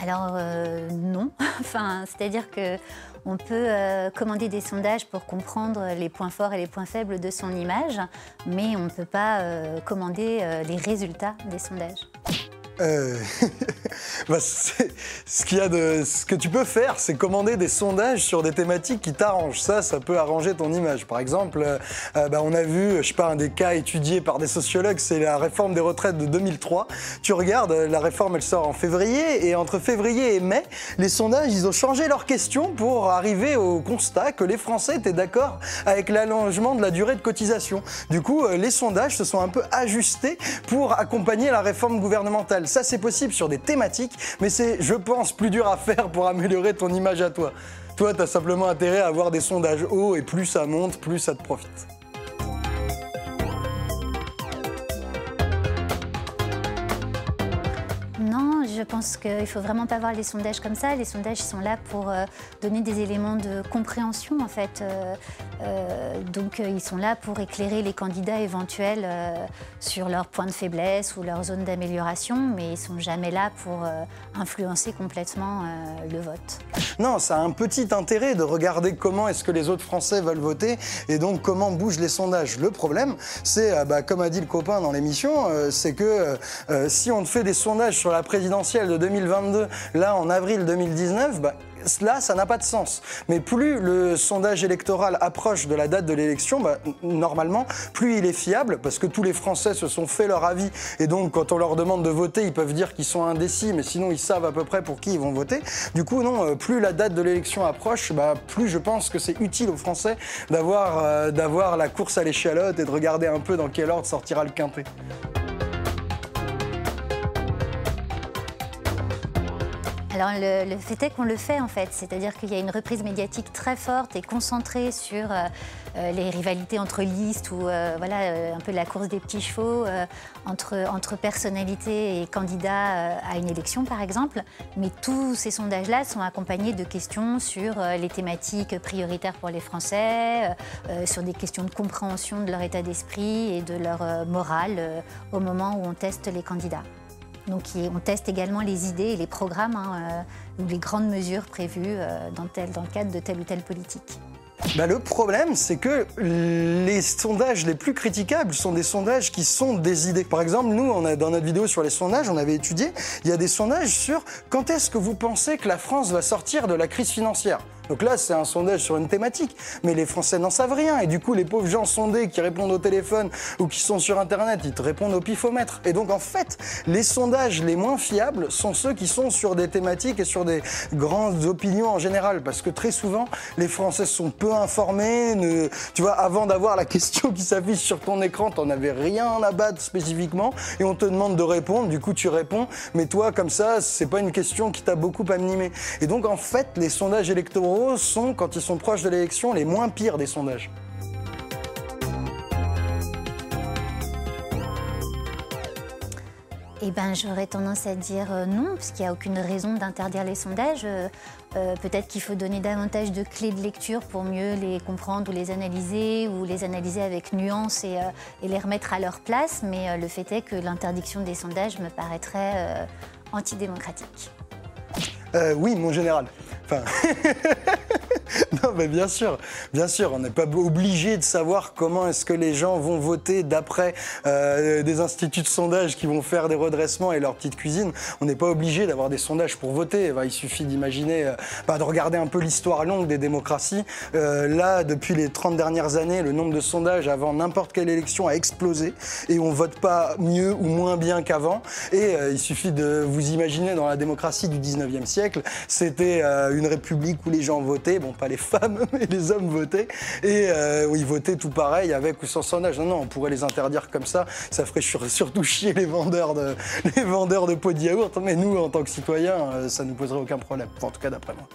Alors euh, non, enfin, c'est-à-dire que on peut euh, commander des sondages pour comprendre les points forts et les points faibles de son image, mais on ne peut pas euh, commander les résultats des sondages. Euh, bah, ce, qu'il y a de, ce que tu peux faire, c'est commander des sondages sur des thématiques qui t'arrangent. Ça, ça peut arranger ton image. Par exemple, euh, euh, bah, on a vu, je sais pas, un des cas étudiés par des sociologues, c'est la réforme des retraites de 2003. Tu regardes, la réforme, elle sort en février, et entre février et mai, les sondages, ils ont changé leurs questions pour arriver au constat que les Français étaient d'accord avec l'allongement de la durée de cotisation. Du coup, les sondages se sont un peu ajustés pour accompagner la réforme gouvernementale. Ça, c'est possible sur des thématiques, mais c'est, je pense, plus dur à faire pour améliorer ton image à toi. Toi, tu as simplement intérêt à avoir des sondages hauts et plus ça monte, plus ça te profite. Pense qu'il faut vraiment pas voir les sondages comme ça. Les sondages sont là pour euh, donner des éléments de compréhension, en fait. Euh, euh, donc, ils sont là pour éclairer les candidats éventuels sur leurs points de faiblesse ou leurs zones d'amélioration, mais ils ne sont jamais là pour influencer complètement le vote. Non, ça a un petit intérêt de regarder comment est-ce que les autres Français veulent voter et donc comment bougent les sondages. Le problème, c'est, bah, comme a dit le copain dans l'émission, c'est que si on fait des sondages sur la présidentielle, de 2022, là en avril 2019, bah, là, ça n'a pas de sens. Mais plus le sondage électoral approche de la date de l'élection, bah, normalement, plus il est fiable, parce que tous les Français se sont fait leur avis. Et donc, quand on leur demande de voter, ils peuvent dire qu'ils sont indécis, mais sinon, ils savent à peu près pour qui ils vont voter. Du coup, non, euh, plus la date de l'élection approche, bah, plus je pense que c'est utile aux Français d'avoir euh, la course à l'échalote et de regarder un peu dans quel ordre sortira le quintet. Alors le, fait est qu'on le fait en fait, c'est-à-dire qu'il y a une reprise médiatique très forte et concentrée sur euh, euh, les rivalités entre listes ou euh, voilà un peu la course des petits chevaux entre, entre personnalités et candidats à une élection par exemple. Mais tous ces sondages-là sont accompagnés de questions sur les thématiques prioritaires pour les Français, sur des questions de compréhension de leur état d'esprit et de leur morale au moment où on teste les candidats. Donc on teste également les idées et les programmes hein, euh, ou les grandes mesures prévues euh, dans, le cadre de telle ou telle politique. Bah, le problème, c'est que les sondages les plus critiquables sont des sondages qui sont des idées. Par exemple, nous, dans notre vidéo sur les sondages, on avait étudié, il y a des sondages sur quand est-ce que vous pensez que la France va sortir de la crise financière. Donc là, c'est un sondage sur une thématique. Mais les Français n'en savent rien. Et du coup, les pauvres gens sondés qui répondent au téléphone ou qui sont sur Internet, ils te répondent au pifomètre. Et donc, en fait, les sondages les moins fiables sont ceux qui sont sur des thématiques et sur des grandes opinions en général. Parce que très souvent, les Français sont peu informés. Tu vois, avant d'avoir la question qui s'affiche sur ton écran, t'en avais rien à battre spécifiquement. Et on te demande de répondre. Du coup, tu réponds. Mais toi, comme ça, c'est pas une question qui t'a beaucoup animé. Et donc, en fait, les sondages électoraux sont, quand ils sont proches de l'élection, les moins pires des sondages. Eh ben, j'aurais tendance à dire euh, non, parce qu'il n'y a aucune raison d'interdire les sondages. Euh, euh, peut-être qu'il faut donner davantage de clés de lecture pour mieux les comprendre ou les analyser, ou les analyser avec nuance et, et les remettre à leur place. Mais le fait est que l'interdiction des sondages me paraîtrait antidémocratique. Oui, mon général. Enfin... non, mais bien sûr, bien sûr, on n'est pas obligé de savoir comment est-ce que les gens vont voter d'après euh, des instituts de sondage qui vont faire des redressements et leur petite cuisine. On n'est pas obligé d'avoir des sondages pour voter. il suffit d'imaginer, euh, bah, de regarder un peu l'histoire longue des démocraties. Euh, là, depuis les 30 dernières années, le nombre de sondages avant n'importe quelle élection a explosé et on vote pas mieux ou moins bien qu'avant. Et il suffit de vous imaginer dans la démocratie du 19e siècle, c'était une république où les gens votaient. Pas les femmes, mais les hommes votaient. Et euh, oui, votaient tout pareil, avec ou sans sondage. Non, non, on pourrait les interdire comme ça. Ça ferait surtout chier les vendeurs de, les vendeurs de pots de yaourt. Mais nous, en tant que citoyens, euh, ça ne nous poserait aucun problème. en tout cas, d'après moi.